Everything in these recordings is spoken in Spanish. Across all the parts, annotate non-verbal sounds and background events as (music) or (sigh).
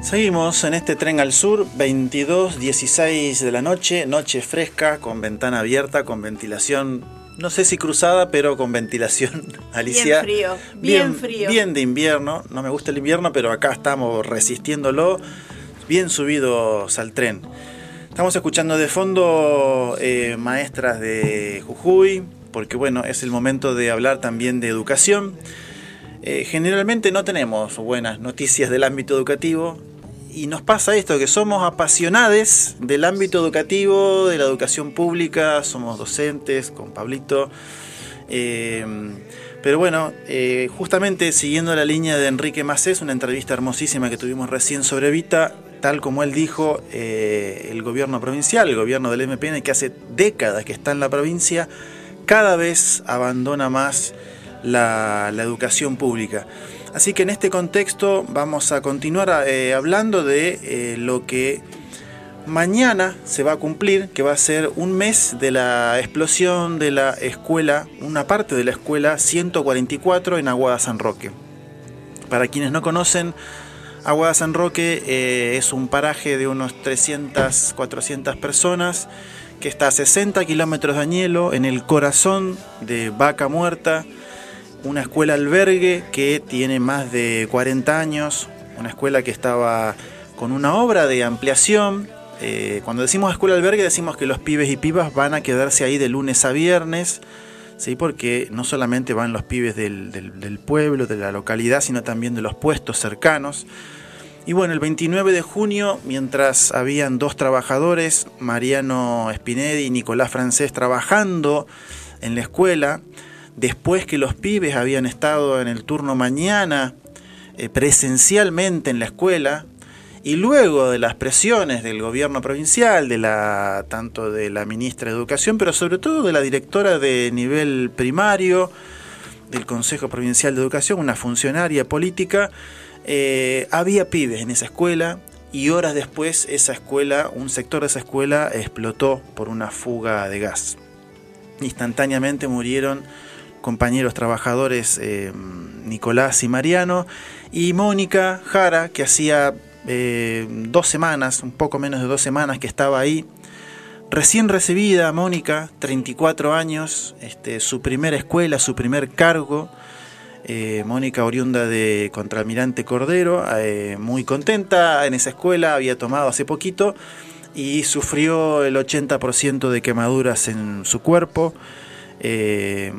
Seguimos en este tren al sur, 22, 16 de la noche, noche fresca, con ventana abierta, con ventilación, no sé si cruzada, pero con ventilación, (laughs) Alicia. Bien frío, bien, frío. Bien de invierno, no me gusta el invierno, pero acá estamos resistiéndolo, bien subidos al tren. Estamos escuchando de fondo eh, maestras de Jujuy, porque bueno, es el momento de hablar también de educación. Eh, generalmente no tenemos buenas noticias del ámbito educativo y nos pasa esto, que somos apasionados del ámbito educativo, de la educación pública, somos docentes con Pablito. Eh, pero bueno, eh, justamente siguiendo la línea de Enrique Macés, una entrevista hermosísima que tuvimos recién sobre Vita, tal como él dijo, el gobierno provincial, el gobierno del MPN, que hace décadas que está en la provincia, cada vez abandona más la, educación pública. Así que en este contexto vamos a continuar eh, hablando de eh, lo que mañana se va a cumplir, que va a ser un mes de la explosión de la escuela, una parte de la escuela 144 en Aguada San Roque. Para quienes no conocen, Aguada San Roque eh, es un paraje de unos 300, 400 personas que está a 60 kilómetros de Añelo, en el corazón de Vaca Muerta, una escuela albergue que tiene más de 40 años, una escuela que estaba con una obra de ampliación. Eh, cuando decimos escuela albergue decimos que los pibes y pibas van a quedarse ahí de lunes a viernes, ¿sí? porque no solamente van los pibes del, del pueblo, de la localidad, sino también de los puestos cercanos. Y bueno, el 29 de junio, mientras habían dos trabajadores, Mariano Spinelli y Nicolás Francés, trabajando en la escuela, después que los pibes habían estado en el turno mañana eh, presencialmente en la escuela, y luego de las presiones del gobierno provincial, de la, tanto de la ministra de Educación, pero sobre todo de la directora de nivel primario del Consejo Provincial de Educación, una funcionaria política, eh, había pibes en esa escuela y horas después esa escuela, un sector de esa escuela explotó por una fuga de gas. Instantáneamente murieron compañeros trabajadores eh, Nicolás y Mariano, y Mónica Jara, que hacía eh, dos semanas, un poco menos de dos semanas que estaba ahí, recién recibida, Mónica, 34 años, este, su primera escuela, su primer cargo, eh, Mónica oriunda de Contralmirante Cordero, muy contenta en esa escuela, había tomado hace poquito y sufrió el 80% de quemaduras en su cuerpo. Eh,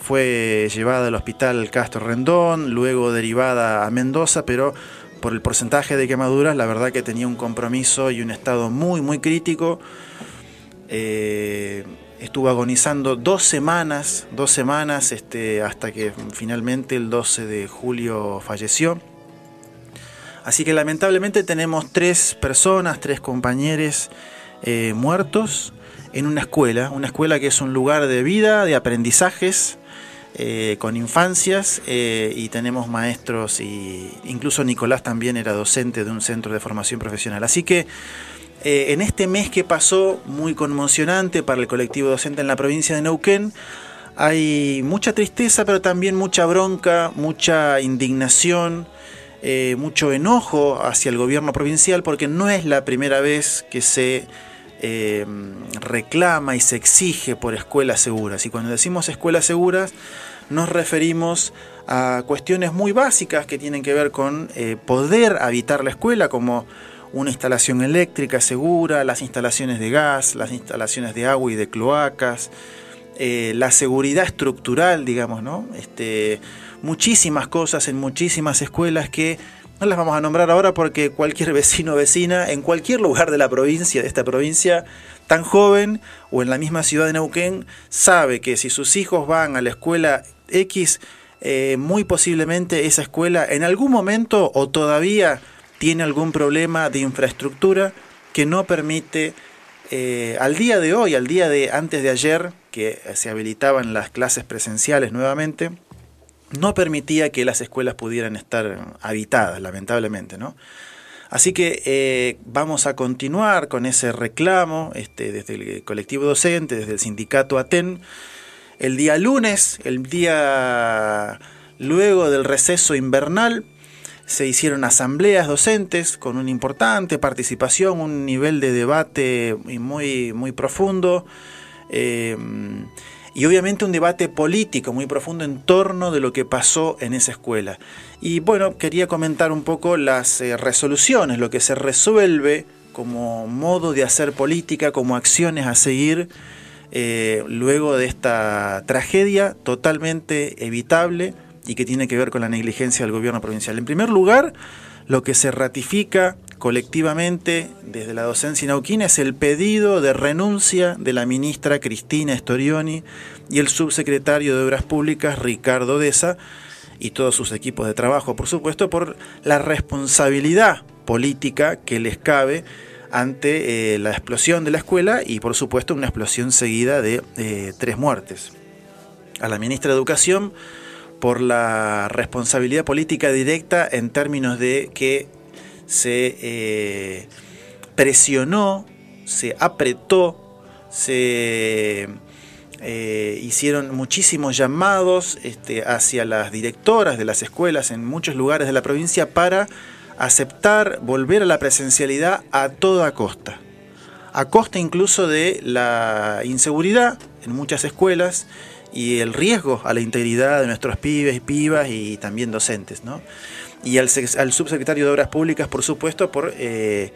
fue llevada al hospital Castro Rendón, luego derivada a Mendoza, pero por el porcentaje de quemaduras, la verdad que tenía un compromiso y un estado muy, muy crítico. Eh, estuvo agonizando dos semanas, dos semanas, este, hasta que finalmente el 12 de julio falleció. Así que lamentablemente tenemos tres personas, tres compañeros eh, muertos en una escuela, una escuela que es un lugar de vida, de aprendizajes, eh, con infancias eh, y tenemos maestros y incluso Nicolás también era docente de un centro de formación profesional. Así que eh, en este mes que pasó, muy conmocionante para el colectivo docente en la provincia de Neuquén, hay mucha tristeza, pero también mucha bronca, mucha indignación, mucho enojo hacia el gobierno provincial, porque no es la primera vez que se eh, reclama y se exige por escuelas seguras. Y cuando decimos escuelas seguras, nos referimos a cuestiones muy básicas que tienen que ver con eh, poder habitar la escuela, como una instalación eléctrica segura, las instalaciones de gas, las instalaciones de agua y de cloacas, eh, la seguridad estructural, digamos, ¿no? Este, muchísimas cosas en muchísimas escuelas que no las vamos a nombrar ahora porque cualquier vecino o vecina en cualquier lugar de la provincia, de esta provincia tan joven o en la misma ciudad de Neuquén, sabe que si sus hijos van a la escuela X, eh, muy posiblemente esa escuela en algún momento o todavía tiene algún problema de infraestructura que no permite eh, al día de hoy, al día de antes de ayer, que se habilitaban las clases presenciales nuevamente, no permitía que las escuelas pudieran estar habitadas, lamentablemente, ¿no? Así que eh, vamos a continuar con ese reclamo este, desde el colectivo docente, desde el sindicato ATEN. El día lunes, el día luego del receso invernal, se hicieron asambleas docentes con una importante participación, un nivel de debate muy, muy profundo. Eh, y obviamente un debate político muy profundo en torno de lo que pasó en esa escuela. Y bueno, quería comentar un poco las eh, resoluciones, lo que se resuelve como modo de hacer política, como acciones a seguir eh, luego de esta tragedia totalmente evitable y que tiene que ver con la negligencia del gobierno provincial. En primer lugar, lo que se ratifica colectivamente desde la docencia nauquina es el pedido de renuncia de la ministra Cristina Storioni y el subsecretario de Obras Públicas Ricardo Deza y todos sus equipos de trabajo, por supuesto, por la responsabilidad política que les cabe ante eh, la explosión de la escuela y por supuesto una explosión seguida de eh, tres muertes. A la ministra de Educación por la responsabilidad política directa en términos de que se eh, presionó, se apretó, se eh, hicieron muchísimos llamados este, hacia las directoras de las escuelas en muchos lugares de la provincia para aceptar volver a la presencialidad a toda costa, a costa incluso de la inseguridad en muchas escuelas y el riesgo a la integridad de nuestros pibes y pibas y también docentes. ¿no? Y al, subsecretario de Obras Públicas, por supuesto, por eh,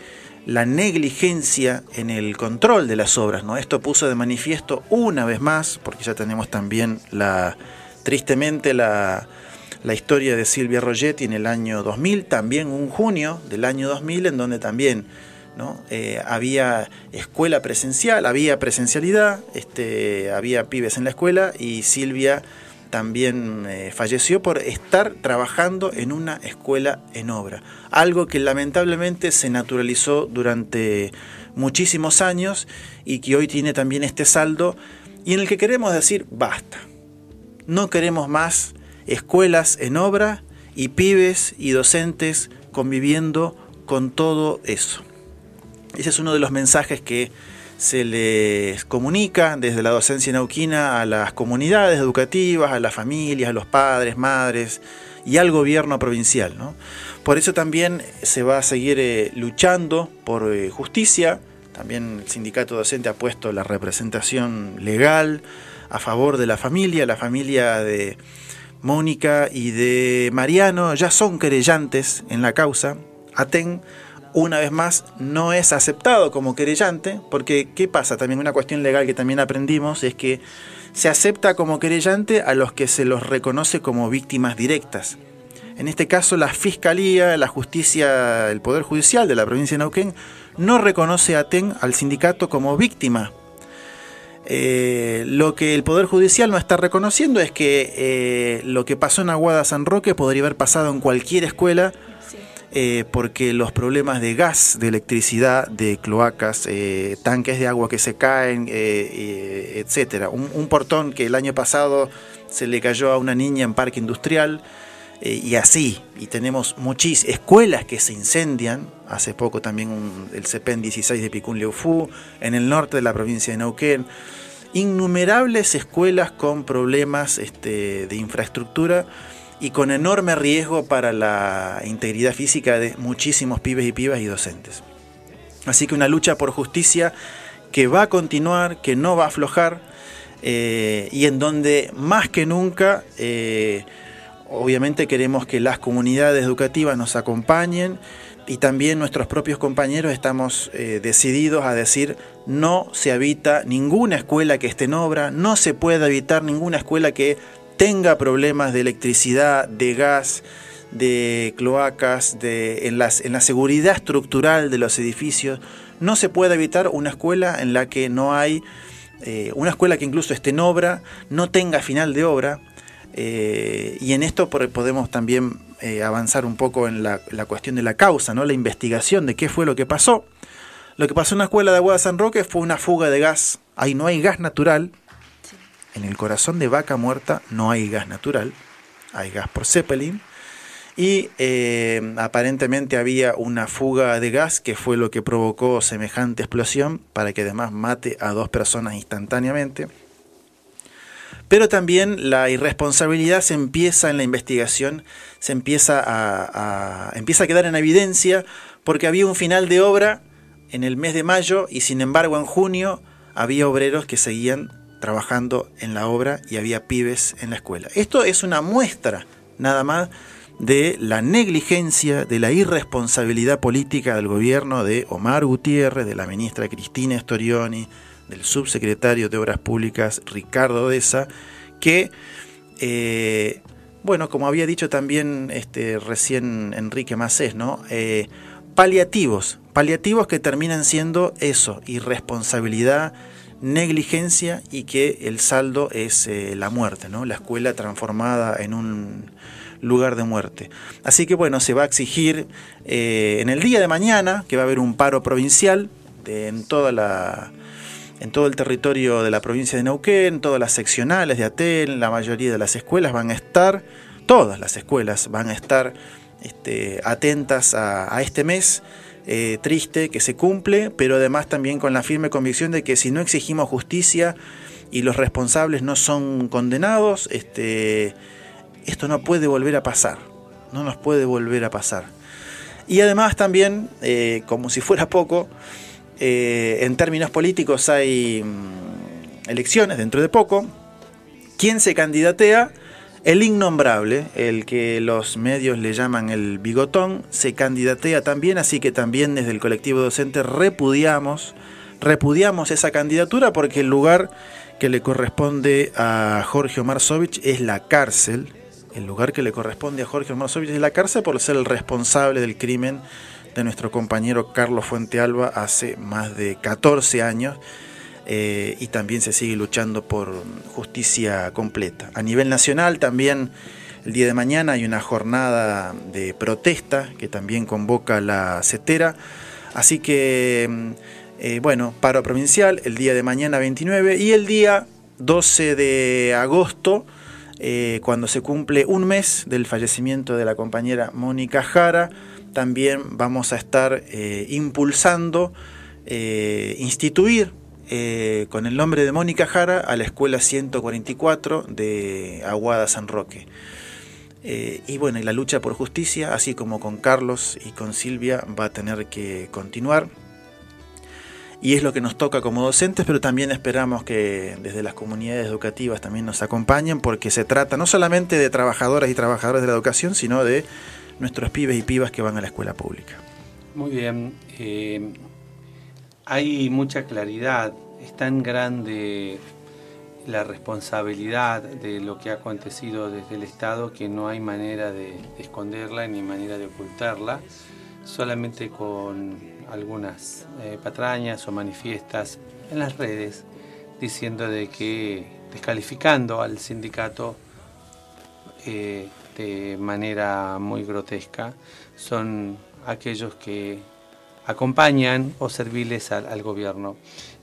la negligencia en el control de las obras. ¿no? Esto puso de manifiesto una vez más, porque ya tenemos también la tristemente la, la historia de Silvia Rogetti en el año 2000, también un junio del año 2000, en donde también ¿no? Eh, había escuela presencial, había presencialidad, este, había pibes en la escuela y Silvia también eh, falleció por estar trabajando en una escuela en obra. Algo que lamentablemente se naturalizó durante muchísimos años y que hoy tiene también este saldo y en el que queremos decir basta. No queremos más escuelas en obra y pibes y docentes conviviendo con todo eso. Ese es uno de los mensajes que se les comunica desde la docencia nauquina a las comunidades educativas, a las familias, a los padres, madres y al gobierno provincial. Por eso también se va a seguir eh, luchando por eh, justicia. También el sindicato docente ha puesto la representación legal a favor de la familia. La familia de Mónica y de Mariano ya son querellantes en la causa. ATEN una vez más no es aceptado como querellante, porque ¿qué pasa? También una cuestión legal que también aprendimos es que se acepta como querellante a los que se los reconoce como víctimas directas. En este caso, la Fiscalía, la Justicia, el Poder Judicial de la provincia de Neuquén no reconoce a TEN al sindicato como víctima. Eh, lo que el Poder Judicial no está reconociendo es que eh, lo que pasó en Aguada San Roque podría haber pasado en cualquier escuela eh, porque los problemas de gas, de electricidad, de cloacas, eh, tanques de agua que se caen, eh, etcétera. Un, portón que el año pasado se le cayó a una niña en parque industrial y así. Y tenemos muchísimas escuelas que se incendian. Hace poco también el CEPEN 16 de Picún Leufú, en el norte de la provincia de Neuquén. Innumerables escuelas con problemas este, de infraestructura y con enorme riesgo para la integridad física de muchísimos pibes y pibas y docentes. Así que una lucha por justicia que va a continuar, que no va a aflojar eh, y en donde más que nunca eh, obviamente queremos que las comunidades educativas nos acompañen y también nuestros propios compañeros estamos eh, decididos a decir no se habita ninguna escuela que esté en obra, no se puede habitar ninguna escuela que tenga problemas de electricidad, de gas, de cloacas, de, en, las, en la seguridad estructural de los edificios, no se puede evitar una escuela en la que no hay, eh, una escuela que incluso esté en obra, no tenga final de obra, eh, y en esto podemos también eh, avanzar un poco en la, la, cuestión de la causa, ¿no? la investigación de qué fue lo que pasó. Lo que pasó en la escuela de Agua de San Roque fue una fuga de gas. Ahí no hay gas natural, en el corazón de vaca muerta no hay gas natural, hay gas por Zeppelin. Y eh, aparentemente había una fuga de gas que fue lo que provocó semejante explosión para que además mate a dos personas instantáneamente. Pero también la irresponsabilidad se empieza en la investigación se empieza a, empieza a quedar en evidencia porque había un final de obra en el mes de mayo y sin embargo en junio había obreros que seguían trabajando en la obra y había pibes en la escuela. Esto es una muestra nada más de la negligencia, de la irresponsabilidad política del gobierno de Omar Gutiérrez, de la ministra Cristina Storioni, del subsecretario de Obras Públicas Ricardo Deza, que eh, bueno, como había dicho también este, recién Enrique Macés, ¿no? Eh, paliativos, paliativos que terminan siendo eso, irresponsabilidad, negligencia y que el saldo es eh, la muerte, ¿no? La escuela transformada en un lugar de muerte. Así que bueno, se va a exigir eh, en el día de mañana que va a haber un paro provincial en toda la en todo el territorio de la provincia de Neuquén, todas las seccionales de Atel, la mayoría de las escuelas van a estar, todas las escuelas van a estar este, atentas a, este mes eh, triste que se cumple, pero además también con la firme convicción de que si no exigimos justicia y los responsables no son condenados, este, esto no puede volver a pasar, no nos puede volver a pasar. Y además también, eh, como si fuera poco, eh, en términos políticos hay mm, elecciones dentro de poco. ¿Quién se candidatea? El innombrable, el que los medios le llaman el bigotón, se candidatea también, así que también desde el colectivo docente repudiamos, repudiamos esa candidatura porque el lugar que le corresponde a Jorge Omarsovich es la cárcel. El lugar que le corresponde a Jorge Omarsovich es la cárcel por ser el responsable del crimen de nuestro compañero Carlos Fuentealba hace más de 14 años eh, y también se sigue luchando por justicia completa. A nivel nacional también el día de mañana hay una jornada de protesta que también convoca la CETERA, así que mm, eh, bueno, paro provincial el día de mañana 29 y el día 12 de agosto, eh, cuando se cumple un mes del fallecimiento de la compañera Mónica Jara, también vamos a estar impulsando, eh, instituir eh, con el nombre de Mónica Jara a la Escuela 144 de Aguada San Roque. y bueno, y la lucha por justicia, así como con Carlos y con Silvia, va a tener que continuar. Y es lo que nos toca como docentes, pero también esperamos que desde las comunidades educativas también nos acompañen, porque se trata no solamente de trabajadoras y trabajadores de la educación, sino de nuestros pibes y pibas que van a la escuela pública. Muy bien, eh, hay mucha claridad, es tan grande la responsabilidad de lo que ha acontecido desde el Estado que no hay manera de, esconderla ni manera de ocultarla, solamente con algunas eh, patrañas o manifiestas en las redes diciendo de que descalificando al sindicato eh, de manera muy grotesca son aquellos que acompañan o serviles al, gobierno.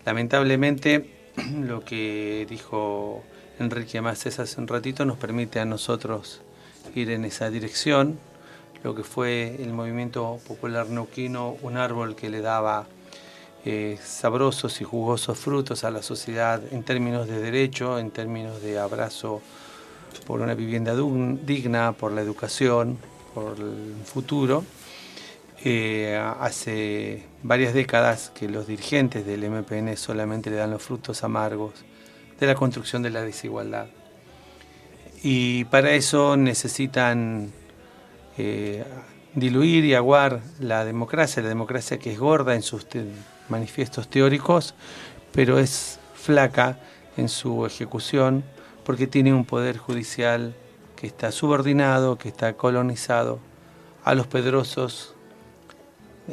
Lamentablemente, (clears throat) lo que dijo Enrique Macés hace un ratito nos permite a nosotros ir en esa dirección. Lo que fue el movimiento popular neuquino, un árbol que le daba eh, sabrosos y jugosos frutos a la sociedad en términos de derecho, en términos de abrazo por una vivienda digna, por la educación, por el futuro. Eh, hace varias décadas que los dirigentes del MPN solamente le dan los frutos amargos de la construcción de la desigualdad. Y para eso necesitan eh, diluir y aguar la democracia, la democracia que es gorda en sus manifiestos teóricos, pero es flaca en su ejecución porque tiene un poder judicial que está subordinado, que está colonizado a los pedrosos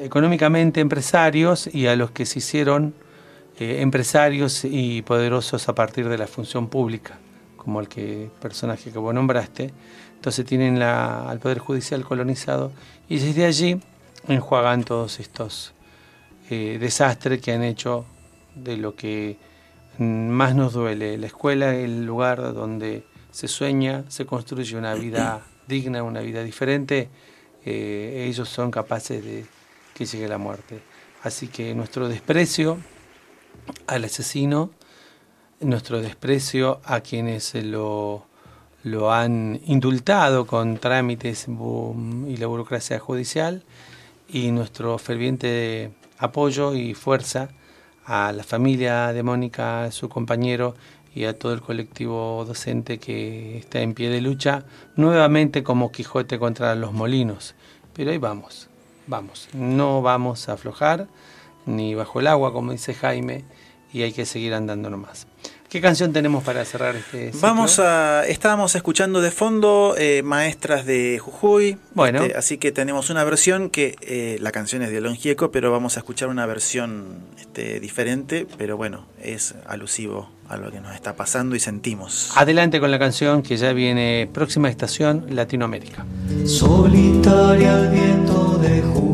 económicamente empresarios y a los que se hicieron eh, empresarios y poderosos a partir de la función pública, como el que, personaje que vos nombraste. Entonces tienen la, al Poder Judicial colonizado y desde allí enjuagan todos estos eh, desastres que han hecho de lo que más nos duele. La escuela es el lugar donde se sueña, se construye una vida (clears throat) digna, una vida diferente. Eh, ellos son capaces de que llegue la muerte. Así que nuestro desprecio al asesino, nuestro desprecio a quienes lo, lo han indultado con trámites y la burocracia judicial y nuestro ferviente apoyo y fuerza a la familia de Mónica, a su compañero y a todo el colectivo docente que está en pie de lucha, nuevamente como Quijote contra los molinos. Pero ahí vamos, vamos, no vamos a aflojar, ni bajo el agua, como dice Jaime, y hay que seguir andando nomás. ¿Qué canción tenemos para cerrar este Vamos a. Estábamos escuchando de fondo eh, Maestras de Jujuy. Bueno. Este, así que tenemos una versión que. Eh, la canción es de Alon Gieco, pero vamos a escuchar una versión este, diferente. Pero bueno, es alusivo a lo que nos está pasando y sentimos. Adelante con la canción que ya viene próxima estación Latinoamérica. Solitaria viento de Jujuy.